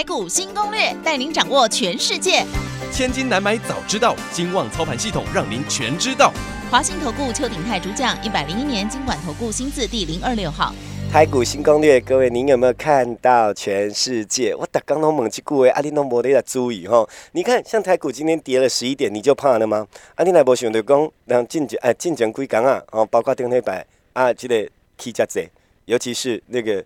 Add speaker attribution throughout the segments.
Speaker 1: 台股新攻略，带您掌握全世界。
Speaker 2: 千金难买早知道，金旺操盘系统让您全知道。
Speaker 1: 华信投顾邱鼎泰主讲，一百零一年经管投顾新字第零二六号。
Speaker 3: 台股新攻略，各位您有没有看到全世界？我打刚刚猛去顾诶，阿里诺摩的要注意吼。你看，像台股今天跌了十一点，你就怕了吗？阿里来无想着讲，让进前哎进前几港啊，哦，包括顶礼拜啊，这个起价者，尤其是那个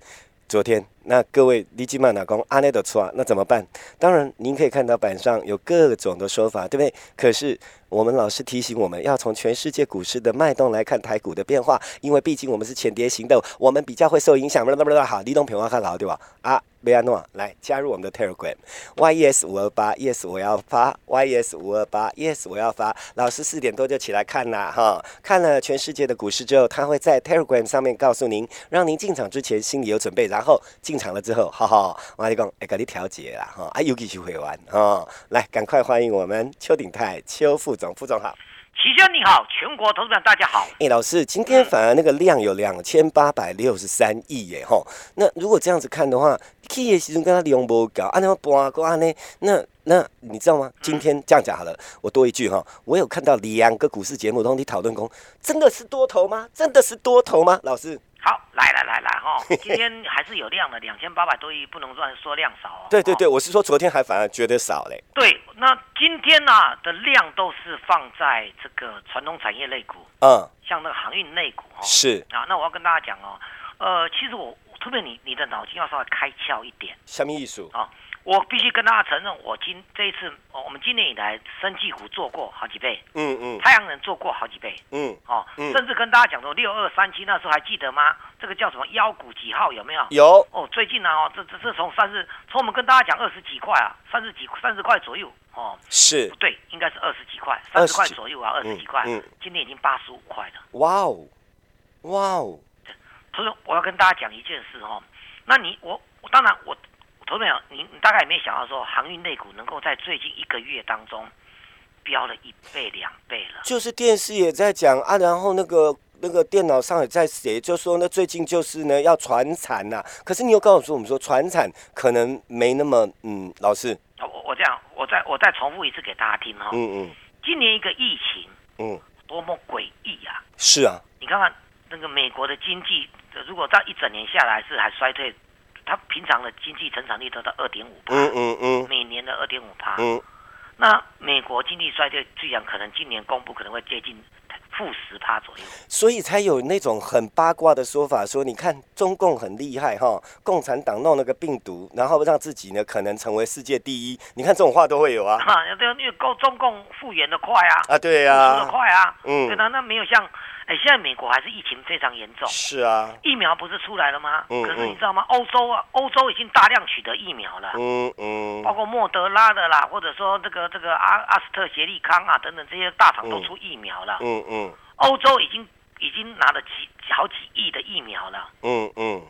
Speaker 3: 昨天。那各位，你基曼老公阿内的错啊，那怎么办？当然，您可以看到板上有各种的说法，对不对？可是我们老师提醒我们要从全世界股市的脉动来看台股的变化，因为毕竟我们是前跌型的，我们比较会受影响。不不不，好，李东平话看好对吧？啊，贝安诺来加入我们的 Telegram，Yes 五二八，Yes 我要发，Yes 五二八，Yes 我要发。老师四点多就起来看啦，哈，看了全世界的股市之后，他会在 Telegram 上面告诉您，让您进场之前心里有准备，然后进。进场了之后，哈哈，我跟你讲，会给你调节啦，哈，啊，尤其是会玩，哈，来，赶快欢迎我们邱鼎泰邱副总，副总好，
Speaker 4: 齐轩你好，全国投资者大家好。
Speaker 3: 哎，老师，今天反而那个量有两千八百六十三亿耶，哈，那如果这样子看的话，K 业其中跟他利用不高，啊，那么波啊呢，那那你知道吗？今天这样讲好了，我多一句哈，我有看到两个股市节目，都你讨论过，真的是多头吗？真的是多头吗？老师？
Speaker 4: 好，来来来来哈，今天还是有量的，两千八百多亿，不能算说量少哦。
Speaker 3: 对对对，我是说昨天还反而觉得少嘞。
Speaker 4: 对，那今天呢的量都是放在这个传统产业类股，
Speaker 3: 嗯，
Speaker 4: 像那个航运类股哦。
Speaker 3: 是
Speaker 4: 啊，那我要跟大家讲哦，呃，其实我特别你你的脑筋要稍微开窍一点。
Speaker 3: 什么意思？
Speaker 4: 啊？我必须跟大家承认，我今这一次，我们今年以来，生技股做过好几倍，
Speaker 3: 嗯嗯，
Speaker 4: 太阳能做过好几倍，
Speaker 3: 嗯，
Speaker 4: 哦，甚至跟大家讲说六二三七那时候还记得吗？这个叫什么妖股几号有没有？
Speaker 3: 有。
Speaker 4: 哦，最近呢，哦，这这这从三十，从我们跟大家讲二十几块啊，三十几三十块左右，哦，
Speaker 3: 是，
Speaker 4: 不对，应该是二十几块，三十块左右啊，二十几块，嗯，今天已经八十五块了。
Speaker 3: 哇哦，哇哦，
Speaker 4: 所以我要跟大家讲一件事哦，那你我我当然我。投资者，你你大概也没想到说，航运类股能够在最近一个月当中飙了一倍两倍了。
Speaker 3: 就是电视也在讲啊，然后那个那个电脑上也在写，就说那，最近就是呢要传产呐。可是你又告诉我们说，传产可能没那么嗯，老师。
Speaker 4: 我我这样，我再我再重复一次给大家听哈。
Speaker 3: 嗯嗯。
Speaker 4: 今年一个疫情，
Speaker 3: 嗯，
Speaker 4: 多么诡异啊！
Speaker 3: 是啊。
Speaker 4: 你看看那个美国的经济，如果在一整年下来是还衰退。它平常的经济成长率都到二点五帕，
Speaker 3: 嗯嗯嗯，
Speaker 4: 每年的二点五帕，
Speaker 3: 嗯，
Speaker 4: 那美国经济衰退，居然可能今年公布可能会接近负十趴左右，
Speaker 3: 所以才有那种很八卦的说法，说你看中共很厉害哈，共产党弄了个病毒，然后让自己呢可能成为世界第一，你看这种话都会有啊，
Speaker 4: 啊，对，因为够中共复原的快啊，
Speaker 3: 啊对啊，
Speaker 4: 复的快啊，
Speaker 3: 嗯，
Speaker 4: 对的，那没有像。哎，现在美国还是疫情非常严重。
Speaker 3: 是啊，
Speaker 4: 疫苗不是出来了吗？
Speaker 3: 嗯。
Speaker 4: 可是你知道吗？欧洲啊，欧洲已经大量取得疫苗了。
Speaker 3: 嗯嗯。
Speaker 4: 包括莫德拉的啦，或者说这个这个阿阿斯特捷利康啊等等这些大厂都出疫苗了。
Speaker 3: 嗯嗯。
Speaker 4: 欧洲已经已经拿了几好几亿的疫苗了。
Speaker 3: 嗯嗯。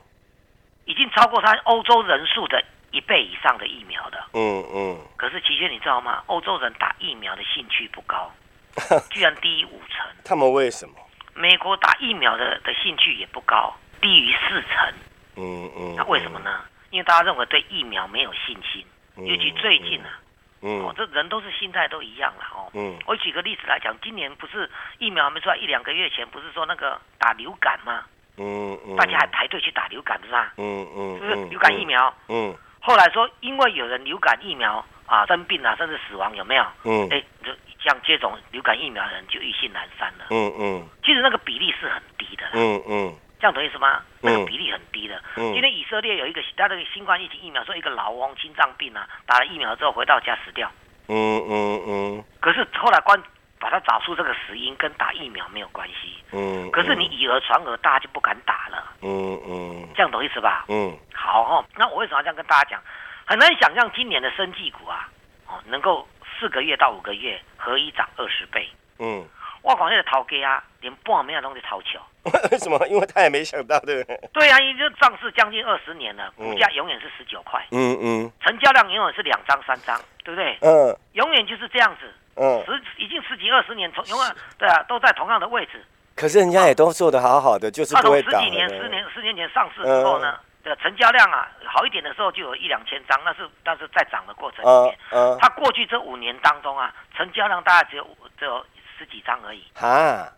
Speaker 4: 已经超过他欧洲人数的一倍以上的疫苗的。
Speaker 3: 嗯嗯。
Speaker 4: 可是奇轩，你知道吗？欧洲人打疫苗的兴趣不高，居然低于五成。
Speaker 3: 他们为什么？
Speaker 4: 美国打疫苗的的兴趣也不高，低于四成。
Speaker 3: 嗯嗯。
Speaker 4: 那为什么呢？因为大家认为对疫苗没有信心，尤其最近啊，
Speaker 3: 哦，
Speaker 4: 这人都是心态都一样了哦。
Speaker 3: 嗯。
Speaker 4: 我举个例子来讲，今年不是疫苗还没出来一两个月前，不是说那个打流感吗？
Speaker 3: 嗯嗯。
Speaker 4: 大家还排队去打流感，是吧？
Speaker 3: 嗯嗯。
Speaker 4: 是不是流感疫苗？
Speaker 3: 嗯。
Speaker 4: 后来说，因为有人流感疫苗啊生病啊，甚至死亡，有没有？
Speaker 3: 嗯。
Speaker 4: 哎，就。像接种流感疫苗的人就意兴阑珊了。
Speaker 3: 嗯嗯，
Speaker 4: 其实那个比例是很低的。
Speaker 3: 嗯嗯，
Speaker 4: 这样懂意思吗？那个比例很低的。
Speaker 3: 嗯。
Speaker 4: 今天以色列有一个他的新冠疫情疫苗，说一个老翁心脏病啊，打了疫苗之后回到家死掉。
Speaker 3: 嗯嗯嗯。
Speaker 4: 可是后来关把他找出这个死因跟打疫苗没有关系。
Speaker 3: 嗯。
Speaker 4: 可是你以讹传讹，大家就不敢打了。
Speaker 3: 嗯嗯。
Speaker 4: 这样懂意思吧？
Speaker 3: 嗯。
Speaker 4: 好哈，那我为什么要这样跟大家讲？很难想象今年的生技股啊，哦，能够四个月到五个月合一涨二十倍。
Speaker 3: 嗯，
Speaker 4: 我讲那个陶哥啊，连半秒都在掏球。
Speaker 3: 为什么？因为他也没想到，对不对？
Speaker 4: 对啊，已经上市将近二十年了，
Speaker 3: 嗯
Speaker 4: 股价永远是十九块，
Speaker 3: 嗯嗯
Speaker 4: 成交量永远是两张三张，对不对？
Speaker 3: 嗯
Speaker 4: 永远就是这样子，
Speaker 3: 嗯。
Speaker 4: 十已经十几二十年，从永远对啊，都在同样的位置。
Speaker 3: 可是人家也都做得好好的，就是
Speaker 4: 那从
Speaker 3: 不会倒
Speaker 4: 十几年、十年、十年前上市之后呢，的成交量啊，好一点的时候就有一两千张，那是那是在涨的过程里
Speaker 3: 嗯
Speaker 4: 面。
Speaker 3: 嗯，
Speaker 4: 它过去这五年当中啊，成交量大概只有只有十几张而已
Speaker 3: 哈，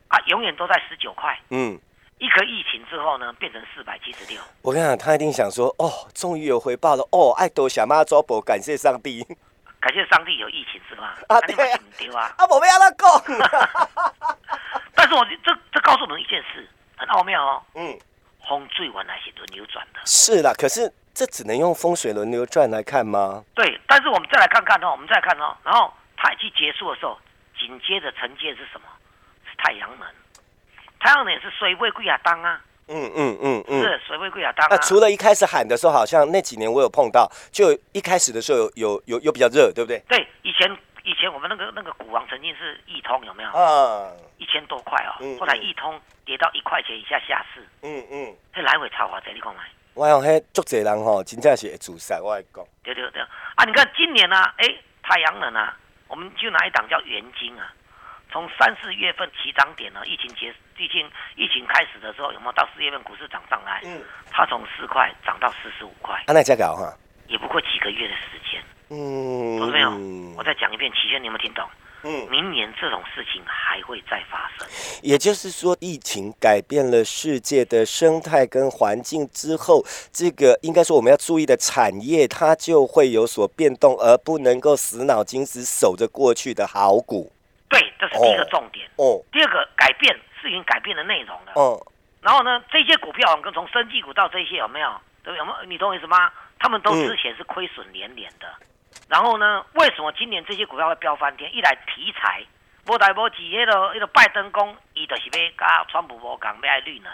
Speaker 4: 啊，永远都在十九块。
Speaker 3: 嗯，
Speaker 4: 一个疫情之后呢，变成四百七十六。
Speaker 3: 我跟你讲，他一定想说，哦，终于有回报了，哦，爱多小妈周伯，感谢上帝。
Speaker 4: 感谢上帝有疫情是吧？
Speaker 3: 啊
Speaker 4: 你
Speaker 3: 对啊
Speaker 4: 们丢啊！
Speaker 3: 啊，我们要那讲，
Speaker 4: 但是我这这告诉我们一件事，很奥妙哦。
Speaker 3: 嗯，
Speaker 4: 风水原来是轮流转的，
Speaker 3: 是啦，可是这只能用风水轮流转来看吗？
Speaker 4: 对。但是我们再来看看哦，我们再来看哦，然后它一结束的时候，紧接着承接是什么？是太阳能。太阳能也是水位贵啊当啊，
Speaker 3: 嗯嗯嗯嗯。
Speaker 4: 是水位贵啊当
Speaker 3: 那
Speaker 4: 啊。
Speaker 3: 除了一开始喊的时候，好像那几年我有碰到，就一开始的时候有有有有比较热，对不对？
Speaker 4: 对，以前以前我们那个那个股王曾经是易通有没有？
Speaker 3: 啊，
Speaker 4: 一千多块哦
Speaker 3: 嗯，
Speaker 4: 后来
Speaker 3: 嗯
Speaker 4: 易通跌到一块钱以下下市，
Speaker 3: 嗯嗯，
Speaker 4: 这来回超华这你讲买？
Speaker 3: 我讲迄足侪人吼，真正是会自杀，我来讲。
Speaker 4: 对对对啊！你看今年呢、啊，哎，太阳能啊，我们就拿一档叫元晶啊，从三四月份起涨点呢，疫情结疫情疫情开始的时候，有没有到四月份股市涨上来？
Speaker 3: 嗯，
Speaker 4: 它从四块涨到四十五块，
Speaker 3: 啊，那这搞哈，
Speaker 4: 也不过几个月的时间，
Speaker 3: 嗯，
Speaker 4: 懂没有？我再讲一遍，齐轩，你有没有听懂？
Speaker 3: 嗯，
Speaker 4: 明年这种事情还会再发生。
Speaker 3: 也就是说，疫情改变了世界的生态跟环境之后，这个应该说我们要注意的产业，它就会有所变动，而不能够死脑筋只守着过去的好股。
Speaker 4: 对，这是第一个重点。
Speaker 3: 哦，
Speaker 4: 第二个改变是已经改变的内容了。
Speaker 3: 哦，
Speaker 4: 然后呢，这些股票，我们从生技股到这些有没有？对？有没有？你懂我意思吗？他们都
Speaker 3: 嗯
Speaker 4: 之前是亏损连连的。然后呢，为什么今年这些股票会飙翻天？一来题材，无代无志，迄、那个迄、那个拜登公，伊就是要跟川普无讲，要爱绿能。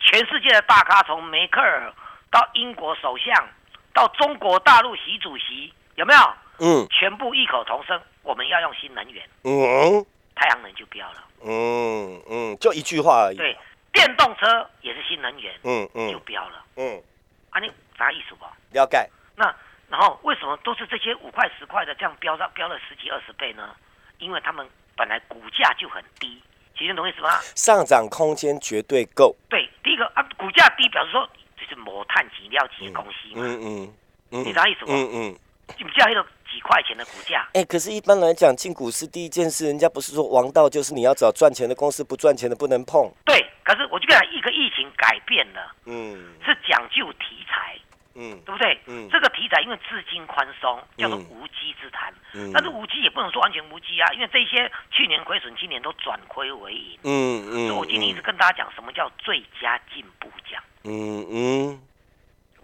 Speaker 4: 全世界的大咖，从梅克尔到英国首相，到中国大陆习主席，有没有？
Speaker 3: 嗯
Speaker 4: 全部异口同声，我们要用新能源，
Speaker 3: 嗯
Speaker 4: 太阳能就飙了。
Speaker 3: 嗯嗯，就一句话而已。
Speaker 4: 对，电动车也是新能源，
Speaker 3: 嗯
Speaker 4: 就
Speaker 3: 嗯
Speaker 4: 飙了。
Speaker 3: 嗯，
Speaker 4: 啊，你啥意思不？
Speaker 3: 了解。
Speaker 4: 那然后为什么都是这些五块十块的这样飙上飙了十几二十倍呢？因为他们本来股价就很低，其实懂我意思吗？
Speaker 3: 上涨空间绝对够。
Speaker 4: 对，第一个啊，股价低表示说就是磨炭级料级的公司嘛，
Speaker 3: 嗯嗯嗯，
Speaker 4: 你啥意思吗？
Speaker 3: 嗯嗯。
Speaker 4: 你们叫一个几块钱的股价，
Speaker 3: 哎、可是，一般来讲，进股市第一件事，人家不是说王道就是你要找赚钱的公司，不赚钱的不能碰。
Speaker 4: 对，可是我就讲一个疫情改变了，
Speaker 3: 嗯
Speaker 4: 是讲究题材，
Speaker 3: 嗯
Speaker 4: 对不对？
Speaker 3: 嗯
Speaker 4: 这个题材因为资金宽松，叫做
Speaker 3: 嗯
Speaker 4: 无稽之谈。
Speaker 3: 嗯
Speaker 4: 但是无稽也不能说完全无稽啊，因为这些去年亏损，今年都转亏为盈。
Speaker 3: 嗯
Speaker 4: 所以我今天一直跟大家讲什么叫最佳进步奖。
Speaker 3: 嗯嗯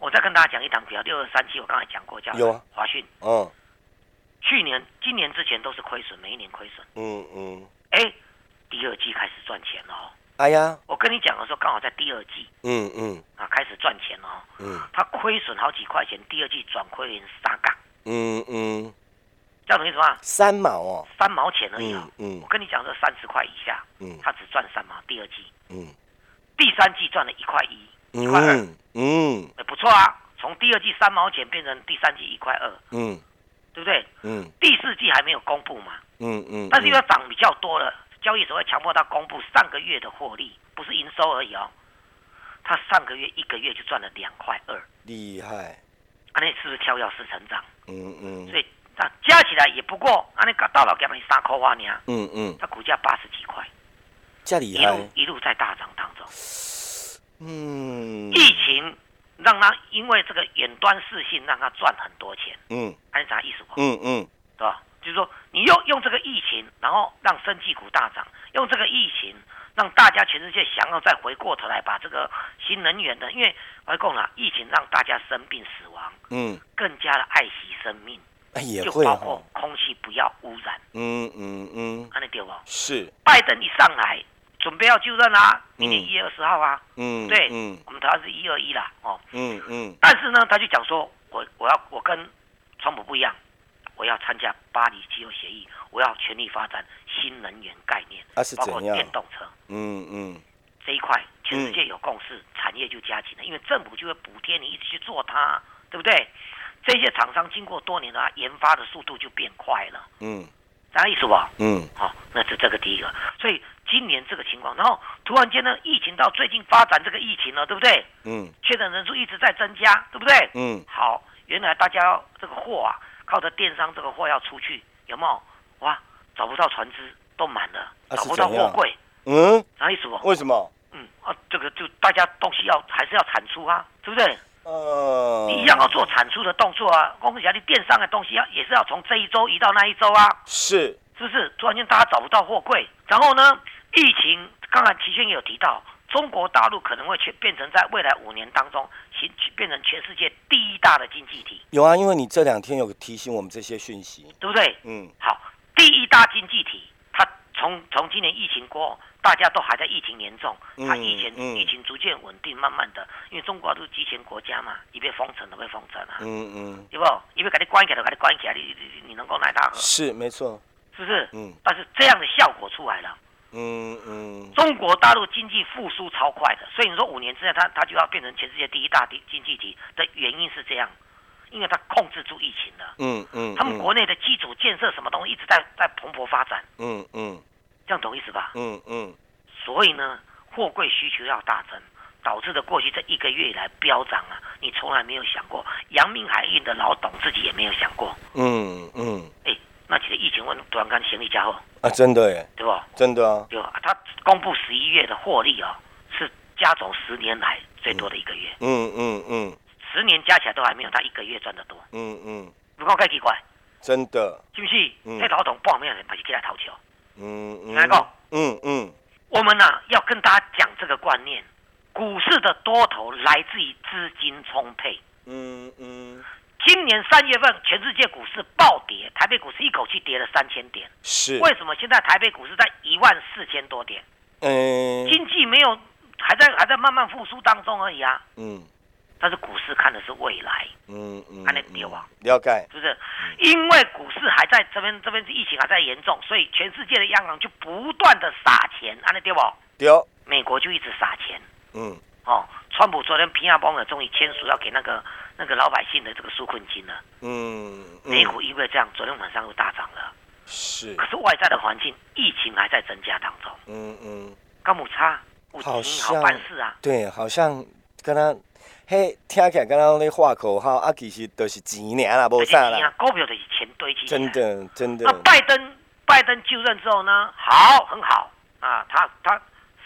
Speaker 4: 我再跟大家讲一档股票六二三七，我刚才讲过，叫
Speaker 3: 有啊
Speaker 4: 华讯。
Speaker 3: 嗯
Speaker 4: 去年、今年之前都是亏损，每一年亏损。
Speaker 3: 嗯嗯，
Speaker 4: 哎，第二季开始赚钱了哦。
Speaker 3: 哎呀，
Speaker 4: 我跟你讲的时候，刚好在第二季。
Speaker 3: 嗯嗯。
Speaker 4: 啊开始赚钱了哦。
Speaker 3: 嗯。
Speaker 4: 他亏损好几块钱，第二季转亏为三杠，
Speaker 3: 嗯嗯，
Speaker 4: 这样懂意思吗？
Speaker 3: 三毛哦，
Speaker 4: 三毛钱而已哦。
Speaker 3: 嗯嗯。
Speaker 4: 我跟你讲，这三十块以下，
Speaker 3: 嗯。
Speaker 4: 他只赚三毛。第二季、
Speaker 3: 嗯。
Speaker 4: 第三季赚了一块一，一块二，
Speaker 3: 嗯
Speaker 4: 不错啊。从第二季三毛钱变成第三季一块二，
Speaker 3: 嗯。
Speaker 4: 对不对？
Speaker 3: 嗯。
Speaker 4: 第四季还没有公布嘛，
Speaker 3: 嗯嗯，
Speaker 4: 但是因为涨比较多了，交易所会强迫他公布上个月的获利，不是营收而已哦。他上个月一个月就赚了两块二，
Speaker 3: 厉害，
Speaker 4: 啊，那是不是跳跃式成长？
Speaker 3: 嗯嗯。
Speaker 4: 所以那加起来也不过，啊，那个到了给他们三块花呢，
Speaker 3: 嗯嗯，
Speaker 4: 它股价八十几块，
Speaker 3: 这厉害。
Speaker 4: 一路，一路在大涨当中。
Speaker 3: 嗯。
Speaker 4: 疫情让他因为这个远端视讯让他赚很多钱，
Speaker 3: 嗯。
Speaker 4: 按啥意思不？
Speaker 3: 嗯嗯。
Speaker 4: 对吧？就是说，你用用这个疫情，然后让生技股大涨，用这个疫情让大家全世界想要再回过头来把这个新能源的，因为我讲了，疫情让大家生病死亡，
Speaker 3: 嗯，
Speaker 4: 更加的爱惜生命，
Speaker 3: 哎也会
Speaker 4: 就包括
Speaker 3: 哈，
Speaker 4: 空气不要污染，
Speaker 3: 嗯嗯嗯，
Speaker 4: 安尼对不？
Speaker 3: 是，
Speaker 4: 拜登一上来，准备要就任啦，明年
Speaker 3: 嗯
Speaker 4: 一月二十号啊，
Speaker 3: 嗯
Speaker 4: 对，
Speaker 3: 嗯。
Speaker 4: 我们台湾是一二一啦，哦，
Speaker 3: 嗯嗯。
Speaker 4: 但是呢，他就讲说，我我要我跟川普不一样，我要参加巴黎气候协议，我要全力发展新能源概念，
Speaker 3: 啊是
Speaker 4: 包括电动车
Speaker 3: 嗯嗯
Speaker 4: 这一块，全世界有共识，产业就加紧了，因为政府就会补贴你一直去做它，对不对？这些厂商经过多年的啊研发的速度就变快了，
Speaker 3: 嗯
Speaker 4: 大家意思吧？
Speaker 3: 嗯
Speaker 4: 好、那是这个第一个。所以今年这个情况，然后突然间呢，疫情到最近发展这个疫情了，对不对？
Speaker 3: 嗯
Speaker 4: 确诊人数一直在增加，对不对？
Speaker 3: 嗯
Speaker 4: 好，原来大家这个货啊，靠着电商这个货要出去，有没有？哇，找不到船只，都满了，
Speaker 3: 啊
Speaker 4: 找不到货柜，
Speaker 3: 嗯，
Speaker 4: 啥意思不？
Speaker 3: 为什么？
Speaker 4: 嗯啊，这个就大家东西要还是要产出啊，对不对？
Speaker 3: 呃，
Speaker 4: 你一样要做产出的动作啊，公司压力电商的东西要也是要从这一周移到那一周啊，
Speaker 3: 是
Speaker 4: 是不是？突然间大家找不到货柜，然后呢，疫情，刚才齐轩也有提到，中国大陆可能会全变成在未来五年当中，形变成全世界第一大的经济体，
Speaker 3: 有啊，因为你这两天有提醒我们这些讯息，
Speaker 4: 对不对？
Speaker 3: 嗯
Speaker 4: 好，第一大经济体，它从从今年疫情过后，大家都还在疫情严重，它
Speaker 3: 嗯
Speaker 4: 疫情、
Speaker 3: 嗯
Speaker 4: 疫情逐渐稳定，慢慢的，因为中国都是集权国家嘛，一被封城都被封城啊，
Speaker 3: 嗯嗯，
Speaker 4: 对不？因为给你关起来，就给你关起来，你你你你能够奈他何？
Speaker 3: 是没错，
Speaker 4: 是不是？
Speaker 3: 嗯
Speaker 4: 但是这样的效果出来了。
Speaker 3: 嗯嗯。
Speaker 4: 中国大陆经济复苏超快的，所以你说五年之内它它就要变成全世界第一大经经济体的原因是这样，因为它控制住疫情了，
Speaker 3: 嗯嗯，
Speaker 4: 他们国内的基础建设什么东西一直在在蓬勃发展，
Speaker 3: 嗯嗯。
Speaker 4: 这样懂意思吧？
Speaker 3: 嗯嗯。
Speaker 4: 所以呢，货柜需求要大增，导致的过去这一个月以来飙涨啊，你从来没有想过，阳明海运的老董自己也没有想过，
Speaker 3: 嗯嗯。
Speaker 4: 哎，那其实疫情问突然间行李加货，
Speaker 3: 啊，真的耶，
Speaker 4: 对吧？
Speaker 3: 真的啊，
Speaker 4: 对吧？他公布十一月的获利啊、是加总十年来最多的一个月，
Speaker 3: 嗯嗯嗯
Speaker 4: 十年加起来都还没有他一个月赚得多。
Speaker 3: 嗯嗯，
Speaker 4: 不讲太奇怪，
Speaker 3: 真的，
Speaker 4: 是不是？
Speaker 3: 嗯
Speaker 4: 那老董半面人把起来讨球。
Speaker 3: 嗯嗯，
Speaker 4: 来个？
Speaker 3: 嗯嗯
Speaker 4: 我们呢、要跟大家讲这个观念，股市的多头来自于资金充沛。
Speaker 3: 嗯嗯，
Speaker 4: 今年三月份，全世界股市暴跌，台北股市一口气跌了三千点。
Speaker 3: 是，
Speaker 4: 为什么现在台北股市在一万四千多点？
Speaker 3: 嗯
Speaker 4: 经济没有，还在还在慢慢复苏当中而已啊。
Speaker 3: 嗯
Speaker 4: 但是股市看的是未来，
Speaker 3: 嗯嗯，
Speaker 4: 安尼对吧
Speaker 3: 了解，
Speaker 4: 是不是？因为股市还在这边，这边疫情还在严重，所以全世界的央行就不断的撒钱，安尼对不？
Speaker 3: 对，
Speaker 4: 美国就一直撒钱。
Speaker 3: 嗯
Speaker 4: 哦，川普昨天皮亚邦尔终于签署要给那个那个老百姓的这个纾困金呢。
Speaker 3: 嗯，
Speaker 4: 美股因为这样，昨天晚上又大涨了。
Speaker 3: 是
Speaker 4: 可，是外在的环境，疫情还在增加当中。
Speaker 3: 嗯嗯，
Speaker 4: 高姆差，有
Speaker 3: 好
Speaker 4: 钱好办事啊。
Speaker 3: 对，好像跟他。嘿，听起来跟他咧画口号啊，其实都是钱尔啦，无啥啦，
Speaker 4: 股票就是钱堆积起。
Speaker 3: 真。的真的
Speaker 4: 那，拜登拜登就任之后呢，好，很好啊，他他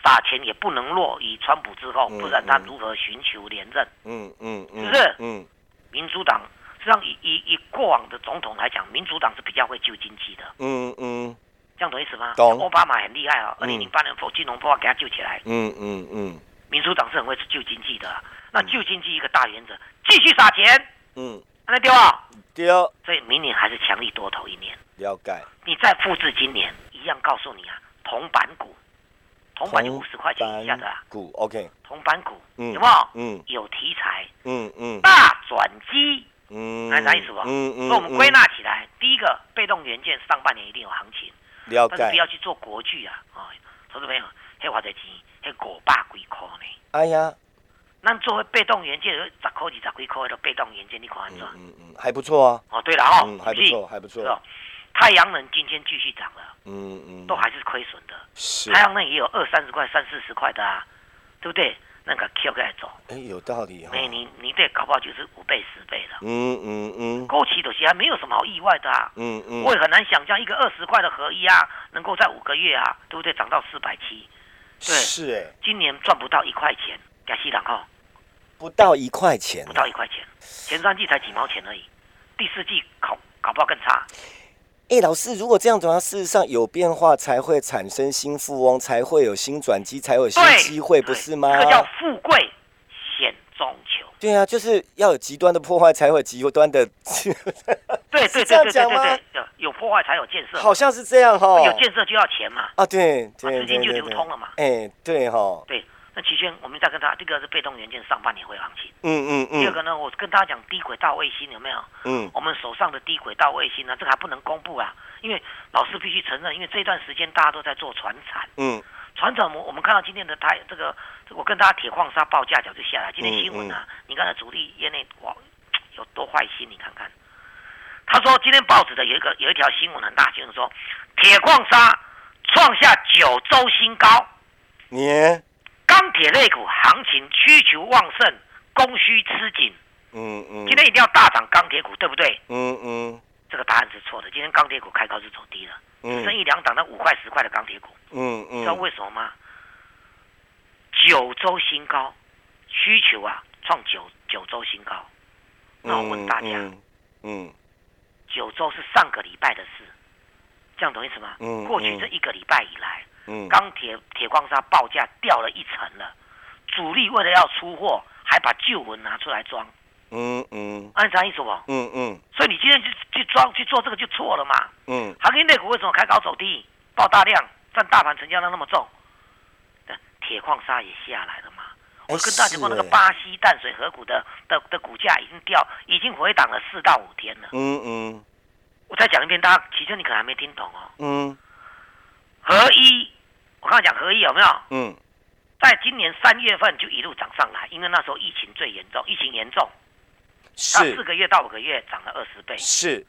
Speaker 4: 撒钱也不能落于川普之后，
Speaker 3: 嗯
Speaker 4: 不然他
Speaker 3: 嗯
Speaker 4: 如何寻求连任？
Speaker 3: 嗯嗯嗯，
Speaker 4: 是不是？
Speaker 3: 嗯
Speaker 4: 民主党实际上以以以过往的总统来讲，民主党是比较会救经济的，
Speaker 3: 嗯嗯。
Speaker 4: 这样懂意思吗？
Speaker 3: 懂。
Speaker 4: 奥巴马很厉害啊，二
Speaker 3: 嗯
Speaker 4: 零零八年否金融破坏给他救起来，
Speaker 3: 嗯嗯嗯。
Speaker 4: 民主党是很会救经济的。啊。那救经济一个大原则，继续撒钱，
Speaker 3: 嗯，
Speaker 4: 那丢啊？
Speaker 3: 丢，
Speaker 4: 所以明年还是强力多头一年。
Speaker 3: 了解，
Speaker 4: 你再复制今年，一样告诉你啊，铜板股，铜板就五十块钱以下的、啊、
Speaker 3: 股，OK，
Speaker 4: 铜板股，
Speaker 3: 嗯
Speaker 4: 有没有？
Speaker 3: 嗯
Speaker 4: 有题材，
Speaker 3: 嗯嗯
Speaker 4: 大转机。
Speaker 3: 嗯，
Speaker 4: 那啥意思不？
Speaker 3: 嗯嗯，
Speaker 4: 所以我们归纳起来，第一个被动元件上半年一定有行情，
Speaker 3: 了解
Speaker 4: 但是不，要去做国巨啊啊！投资朋友，黑花在钱，黑五百几块呢。
Speaker 3: 哎呀，
Speaker 4: 咱作为被动元件，十块二十几块的被动元件，你看安怎？
Speaker 3: 嗯嗯，还不错啊，
Speaker 4: 哦，对了哦，
Speaker 3: 嗯，还不错，还不错。
Speaker 4: 太阳能今天继续涨了，
Speaker 3: 嗯嗯，
Speaker 4: 都还是亏损的。
Speaker 3: 是，
Speaker 4: 太阳能也有二三十块、三四十块的啊，对不对？那个 Q 过来走，
Speaker 3: 哎，有道理哈，
Speaker 4: 哎，你你对搞不好就是五倍、十倍了。
Speaker 3: 嗯嗯嗯。
Speaker 4: 过期的其实还没有什么好意外的啊，
Speaker 3: 嗯嗯，
Speaker 4: 我也很难想象一个二十块的合一啊，能够在五个月啊，对不对？涨到四百七，对。
Speaker 3: 是哎，
Speaker 4: 今年赚不到一块钱，亚西朗哈，
Speaker 3: 不到一块钱
Speaker 4: 不，到一块钱，前三季才几毛钱而已，第四季搞搞不好更差。
Speaker 3: 哎，老师，如果这样的话，事实上有变化才会产生新富翁，才会有新转机，才有新
Speaker 4: 对，
Speaker 3: 机会，不是吗？
Speaker 4: 这个叫富贵险中求。
Speaker 3: 对啊，就是要有极端的破坏，才会有极端的，
Speaker 4: 对对对对对对对，有有破坏才有建设，
Speaker 3: 好像是这样哈。
Speaker 4: 有建设就要钱嘛。
Speaker 3: 啊，对对
Speaker 4: 资金就流通了嘛
Speaker 3: 哎，对哈，
Speaker 4: 对，那期间我们再跟他，第一个是被动元件上半年会行情，
Speaker 3: 嗯嗯嗯。
Speaker 4: 第二个呢，我跟大家讲低轨道卫星有没有？
Speaker 3: 嗯。
Speaker 4: 我们手上的低轨道卫星呢，这个还不能公布啊，因为老师必须承认，因为这段时间大家都在做船产，
Speaker 3: 嗯。
Speaker 4: 船产我我们看到今天的台这个，我跟大家铁矿砂报价角就下来，今天新闻啊，你看才主力业内哇有多坏心，你看看。他说今天报纸的有一个有一条新闻很大新闻说，铁矿砂创下九周新高，
Speaker 3: 你
Speaker 4: 钢铁类股行情需求旺盛，供需吃紧，
Speaker 3: 嗯嗯
Speaker 4: 今天一定要大涨钢铁股，对不对？
Speaker 3: 嗯嗯
Speaker 4: 这个答案是错的，今天钢铁股开高是走低了，
Speaker 3: 嗯
Speaker 4: 剩一两档那五块十块的钢铁股，
Speaker 3: 嗯嗯
Speaker 4: 知道为什么吗？九周新高，需求啊创九九周新高。那我问大家，
Speaker 3: 嗯嗯
Speaker 4: 九周是上个礼拜的事，这样懂意思吗？
Speaker 3: 嗯
Speaker 4: 过去
Speaker 3: 嗯
Speaker 4: 这一个礼拜以来，
Speaker 3: 嗯
Speaker 4: 钢铁铁矿砂报价掉了一层了，主力为了要出货，还把旧文拿出来装，
Speaker 3: 嗯嗯
Speaker 4: 按啥意思不？
Speaker 3: 嗯嗯
Speaker 4: 所以你今天去去装去做这个就错了嘛。
Speaker 3: 嗯
Speaker 4: 航运内股为什么开高走低，爆大量，占大盘成交量那么重？但铁矿砂也下来了嘛。
Speaker 3: 哎
Speaker 4: 我跟大家讲过，那个巴西淡水河谷的的的股价已经掉，已经回档了四到五天了。
Speaker 3: 嗯嗯
Speaker 4: 我再讲一遍，大家其实你可能还没听懂哦。
Speaker 3: 嗯
Speaker 4: 合一，我刚才讲合一有没有？
Speaker 3: 嗯
Speaker 4: 在今年三月份就一路涨上来，因为那时候疫情最严重，疫情严重，它四
Speaker 3: 是
Speaker 4: 个月到五个月涨了二十倍，
Speaker 3: 是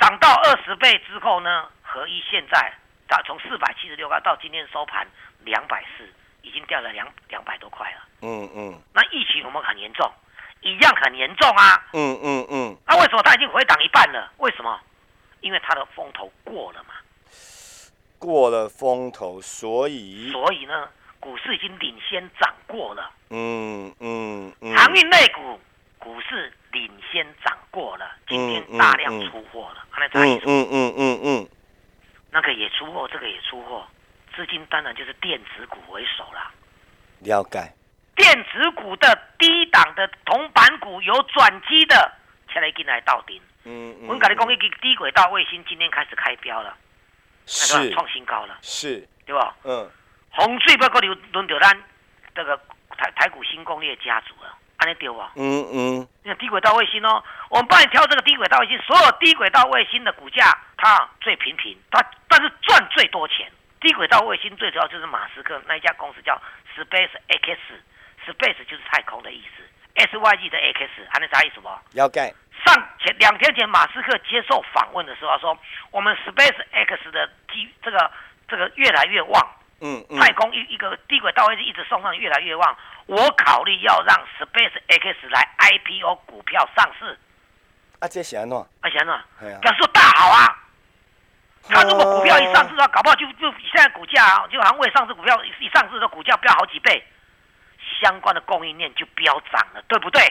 Speaker 4: 涨到二十倍之后呢，合一现在它从四百七十六块到今天收盘两百四，已经掉了两两百多块了。
Speaker 3: 嗯嗯
Speaker 4: 那疫情有没有很严重？一样很严重啊。
Speaker 3: 嗯嗯嗯
Speaker 4: 那、为什么它已经回档一半了？为什么？因为它的风头过了嘛。
Speaker 3: 过了风头，所以
Speaker 4: 所以呢，股市已经领先涨过了。
Speaker 3: 嗯嗯嗯
Speaker 4: 航运类股股市领先涨过了，今天大量出货了。那啥意思？
Speaker 3: 嗯嗯嗯嗯嗯
Speaker 4: 那个也出货，这个也出货，资金当然就是电子股为首啦。
Speaker 3: 了解
Speaker 4: 电子股的低档的铜板股有转机的，才来进来到顶。
Speaker 3: 嗯
Speaker 4: 我跟你讲，一个低轨道卫星今天开始开标了，那个
Speaker 3: 是
Speaker 4: 创新高了，
Speaker 3: 是
Speaker 4: 对吧？
Speaker 3: 嗯
Speaker 4: 洪水不过流轮到咱这个台台股新工业家族了，安尼对吧？
Speaker 3: 嗯嗯
Speaker 4: 那低轨道卫星哦，我们帮你挑这个低轨道卫星，所有低轨道卫星的股价它最平平，它但是赚最多钱。低轨道卫星最主要就是马斯克那一家公司叫 Space X，Space 就是太空的意思，S Y G 的 X，还能啥意思不？
Speaker 3: 了解
Speaker 4: 上前两天前，马斯克接受访问的时候说，我们 Space X 的机这个这个越来越旺，
Speaker 3: 嗯嗯
Speaker 4: 太空一一个低轨道卫星一直送上越来越旺，我考虑要让 Space X 来 IPO 股票上市。
Speaker 3: 啊这是安怎？
Speaker 4: 阿贤啊
Speaker 3: 哎呀，
Speaker 4: 表示说大好啊。他如果股票一上市的话，搞不好就就现在股价啊，就好像未上市股票一上市的股价飙好几倍，相关的供应链就飙涨了，对不对？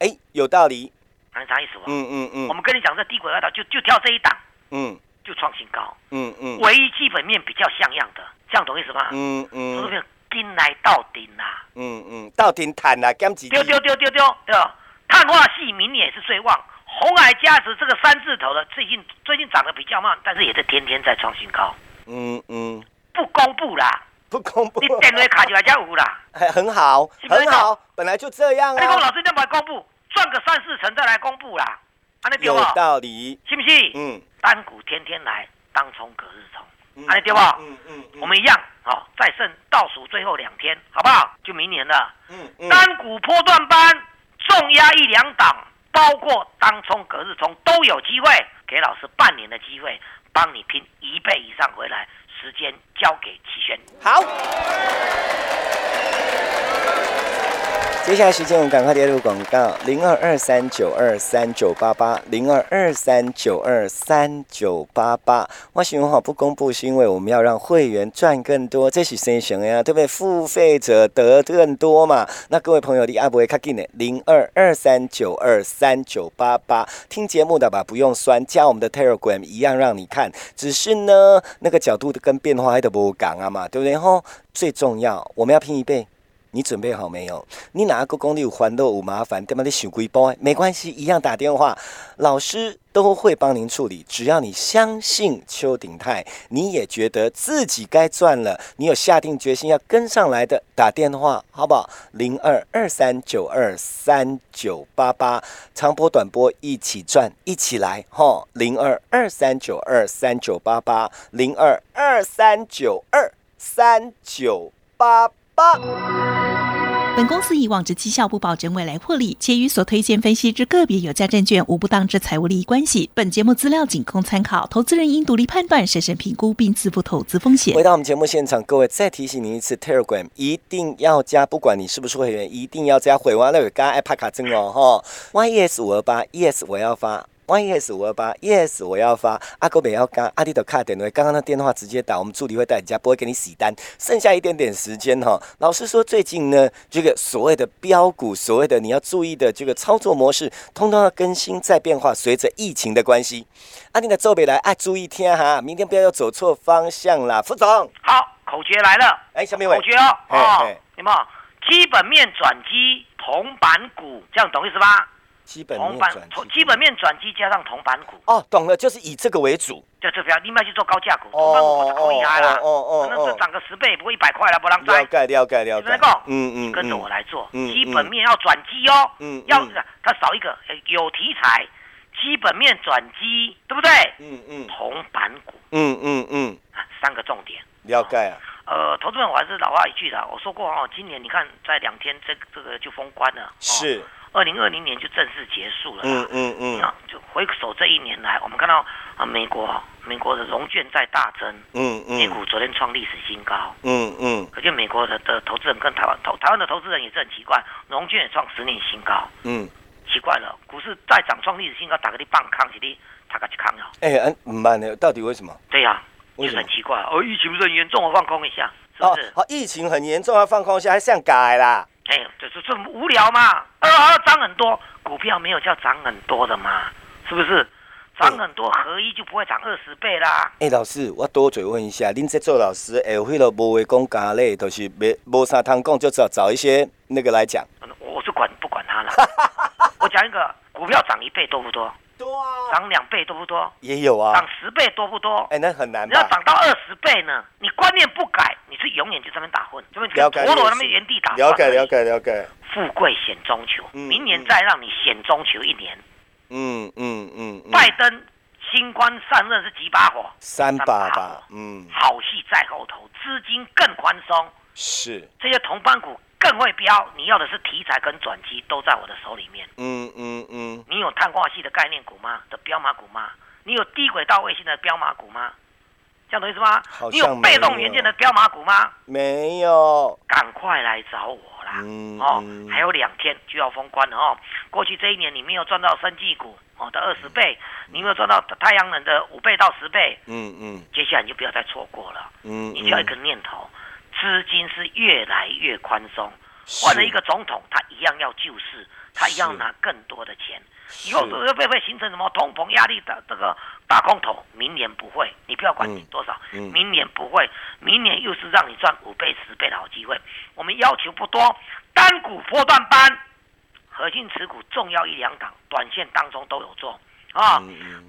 Speaker 3: 哎有道理。
Speaker 4: 那啥意思吧？
Speaker 3: 嗯嗯嗯。
Speaker 4: 我们跟你讲，这低轨道就就跳这一档，
Speaker 3: 嗯。
Speaker 4: 就创新高，
Speaker 3: 嗯嗯。
Speaker 4: 唯一基本面比较像样的，这样懂意思吗？
Speaker 3: 嗯嗯。
Speaker 4: 是不是？跟来到顶啦？
Speaker 3: 嗯嗯。到顶谈啦减几
Speaker 4: 丢丢丢丢丢，对吧？碳化系明年也是最旺，红海价值这个三字头的最近最近涨得比较慢，但是也是天天在创新高，
Speaker 3: 嗯嗯。
Speaker 4: 不公布啦，
Speaker 3: 不公布
Speaker 4: 你电话卡就来家有啦。
Speaker 3: 还很好
Speaker 4: 是不是
Speaker 3: 很好本来就这样
Speaker 4: 你讲
Speaker 3: 啊
Speaker 4: 老师你不来公布，赚个三四成再来公布啦，安尼对
Speaker 3: 有？道理
Speaker 4: 信不信？
Speaker 3: 嗯
Speaker 4: 单股天天来，当冲隔日冲，
Speaker 3: 嗯
Speaker 4: 安尼对不？
Speaker 3: 嗯嗯
Speaker 4: 我们一样，好、再剩倒数最后两天，好不好？就明年了。
Speaker 3: 嗯嗯
Speaker 4: 单股波段班重压一两档，包括当冲、隔日冲都有机会，给老师半年的机会，帮你拼一倍以上回来。时间交给齐轩。
Speaker 3: 好。接下来时间，我们赶快列入广告：零二二三九二三九八八，零二二三九二三九八八。我喜欢好不公布，是因为我们要让会员赚更多，这是谁想呀？对不对？付费者得更多嘛。那各位朋友，你爱不会卡紧的？零二二三九二三九八八，听节目的吧，不用酸，加我们的 Telegram 一样让你看，只是呢，那个角度跟变化还得不讲啊嘛，对不对？吼，最重要，我们要拼一倍。你准备好没有？你哪个工地有欢乐有麻烦，对吗？你想几波？没关系，一样打电话，老师都会帮您处理。只要你相信邱鼎泰，你也觉得自己该赚了，你有下定决心要跟上来的，打电话好不好？零二二三九二三九八八，长波短波一起赚，一起来哈！零二二三九二三九八八，零二二三九二三九八八。
Speaker 5: 本公司以往之绩效不保证未来获利，且与所推荐分析之个别有价证券无不当之财务利益关系。本节目资料仅供参考，投资人应独立判断、审慎评估并自负投资风险。
Speaker 3: 回到我们节目现场，各位再提醒您一次，Telegram 一定要加，不管你是不是会员，一定要加。会完了有加爱帕卡针哦，哈，yes 五二八，yes 我要发。Yes 五二八，yes 我要发，阿哥没要干，阿弟的卡点位，刚刚那电话直接打，我们助理会带人家，不会给你洗单，剩下一点点时间哈。老师说，最近呢，这个所谓的标股，所谓的你要注意的这个操作模式，通通要更新再变化，随着疫情的关系，阿弟的周北来，哎，注意听哈，明天不要又走错方向啦，副总。
Speaker 4: 好，口诀来了，
Speaker 3: 哎，小明伟，
Speaker 4: 口诀哦，哦，有没有？基本面转机，铜板股，这样懂意思吧？
Speaker 3: 基本面转
Speaker 4: 基，基本面转机加上铜板股。
Speaker 3: 哦，懂了，就是以这个为主，
Speaker 4: 就这标，另外去做高价股，铜板股可以啊啦，哦哦，可能是涨个十倍，不过一百块了，不让
Speaker 3: 赚。了解了解了解。
Speaker 4: 嗯嗯，跟着我来做，基本面要转机哦，嗯，要它少一个有题材，基本面转机，对不对？嗯嗯，铜板股，
Speaker 3: 嗯嗯嗯，
Speaker 4: 三个重点。
Speaker 3: 了解啊。
Speaker 4: 呃，投资人我还是老话一句的，我说过哦，今年你看在两天这这个就封关了，
Speaker 3: 是。
Speaker 4: 二零二零年就正式结束了。嗯嗯嗯。那就回首这一年来，我们看到啊，美国美国的融券在大增。嗯嗯。美股昨天创历史新高。嗯嗯。可见美国的的投资人跟台湾投台湾的投资人也是很奇怪，融券也创十年新高。嗯。奇怪了，股市再涨创历史新高，打个地棒康起的，他个去康了。
Speaker 3: 哎，嗯，慢呢？到底为什么？
Speaker 4: 对呀，就是很奇怪。哦，疫情不是很严重，我放空一下，是不是？
Speaker 3: 好，疫情很严重，要放空一下，还想改啦？
Speaker 4: 哎，就是这么无聊嘛？啊，涨很多。股票没有叫涨很多的嘛，是不是？涨很多合一就不会涨二十倍啦。
Speaker 3: 哎，老师，我多嘴问一下，您在做老师，哎，会了无会讲家嘞，都是没无啥通讲，就找找一些那个来讲。
Speaker 4: 我是管不管他了。我讲一个，股票涨一倍多不多？
Speaker 3: 多啊。
Speaker 4: 涨两倍多不多？
Speaker 3: 也有啊。
Speaker 4: 涨十倍多不多？
Speaker 3: 哎，那很难。
Speaker 4: 你要涨到二十倍呢？你观念不改，你是永远就这边打混，这边陀螺那边原地打。
Speaker 3: 了解了解了解。
Speaker 4: 富贵险中求，明年再让你险中求一年。嗯嗯嗯。拜登新官上任是几把火？
Speaker 3: 三把吧。
Speaker 4: 嗯。好戏在后头，资金更宽松。
Speaker 3: 是。
Speaker 4: 这些同班股更会标，你要的是题材跟转机都在我的手里面。嗯嗯嗯。你有碳化系的概念股吗？的标马股吗？你有低轨道卫星的标马股吗？这样懂意思吗？你有被动元件的标马股吗？
Speaker 3: 没有。
Speaker 4: 赶快来找我。嗯哦，还有两天就要封关了哦。过去这一年你没有赚到生技股哦的二十倍，你没有赚到太阳能的五倍到十倍。嗯嗯，接下来你就不要再错过了。嗯，你就要一个念头，资金是越来越宽松，换了一个总统，他一样要救市，他一样拿更多的钱。以后会不会形成什么通膨压力的这个大空头？明年不会，你不要管你多少，明年不会，明年又是让你赚五倍、十倍的好机会。我们要求不多，单股波段班，核心持股重要一两档，短线当中都有做啊。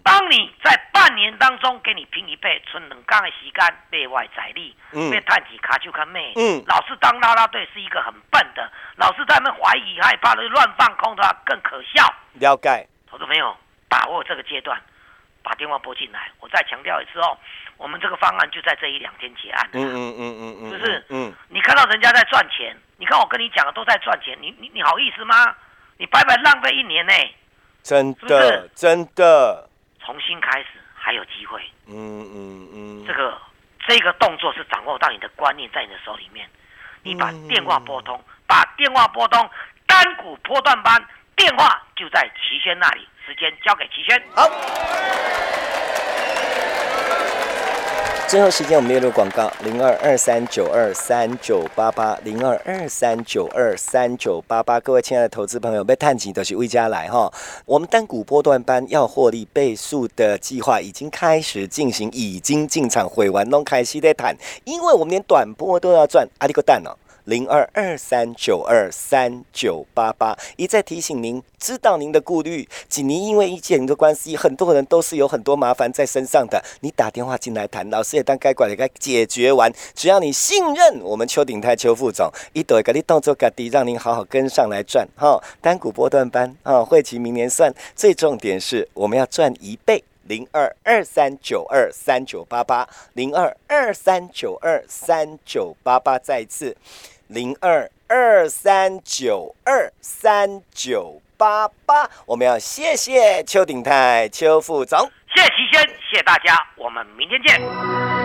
Speaker 4: 当你在半年当中给你平一倍，存两刚的时间，内外在力，被探起卡就看妹，老是当拉拉队是一个很笨的，老是在那怀疑害怕的乱放空的话更可笑。
Speaker 3: 了解，
Speaker 4: 投资朋友，把握这个阶段，把电话拨进来。我再强调一次哦，我们这个方案就在这一两天结案。嗯嗯嗯嗯嗯，是不是？嗯，你看到人家在赚钱，你看我跟你讲的都在赚钱，你你你好意思吗？你白白浪费一年呢？
Speaker 3: 真的，真的，
Speaker 4: 重新开始还有机会。嗯嗯嗯，这个这个动作是掌握到你的观念在你的手里面，你把电话拨通，把电话拨通，单股波段班。电话就在齐轩那里，时间交给齐轩。
Speaker 3: 好，最后时间我们列入广告：零二二三九二三九八八，零二二三九二三九八八。各位亲爱的投资朋友，被探级都是魏家来哈。我们单股波段班要获利倍数的计划已经开始进行，已经进场会玩弄开西的谈，因为我们连短波都要赚，阿里个蛋哦。零二二三九二三九八八。一再提醒您，知道您的顾虑，几年因为一件的关系，很多人都是有很多麻烦在身上的。你打电话进来谈，老师也当该管的该解决完。只要你信任我们邱鼎泰邱副总，一朵给你动作给滴，让您好好跟上来赚哈。单股波段班啊，会期明年算，最重点是我们要赚一倍。零二二三九二三九八八，零二二三九二三九八八，再一次零二二三九二三九八八。我们要谢谢邱鼎泰邱副总，
Speaker 4: 谢谢齐先，谢谢大家，我们明天见。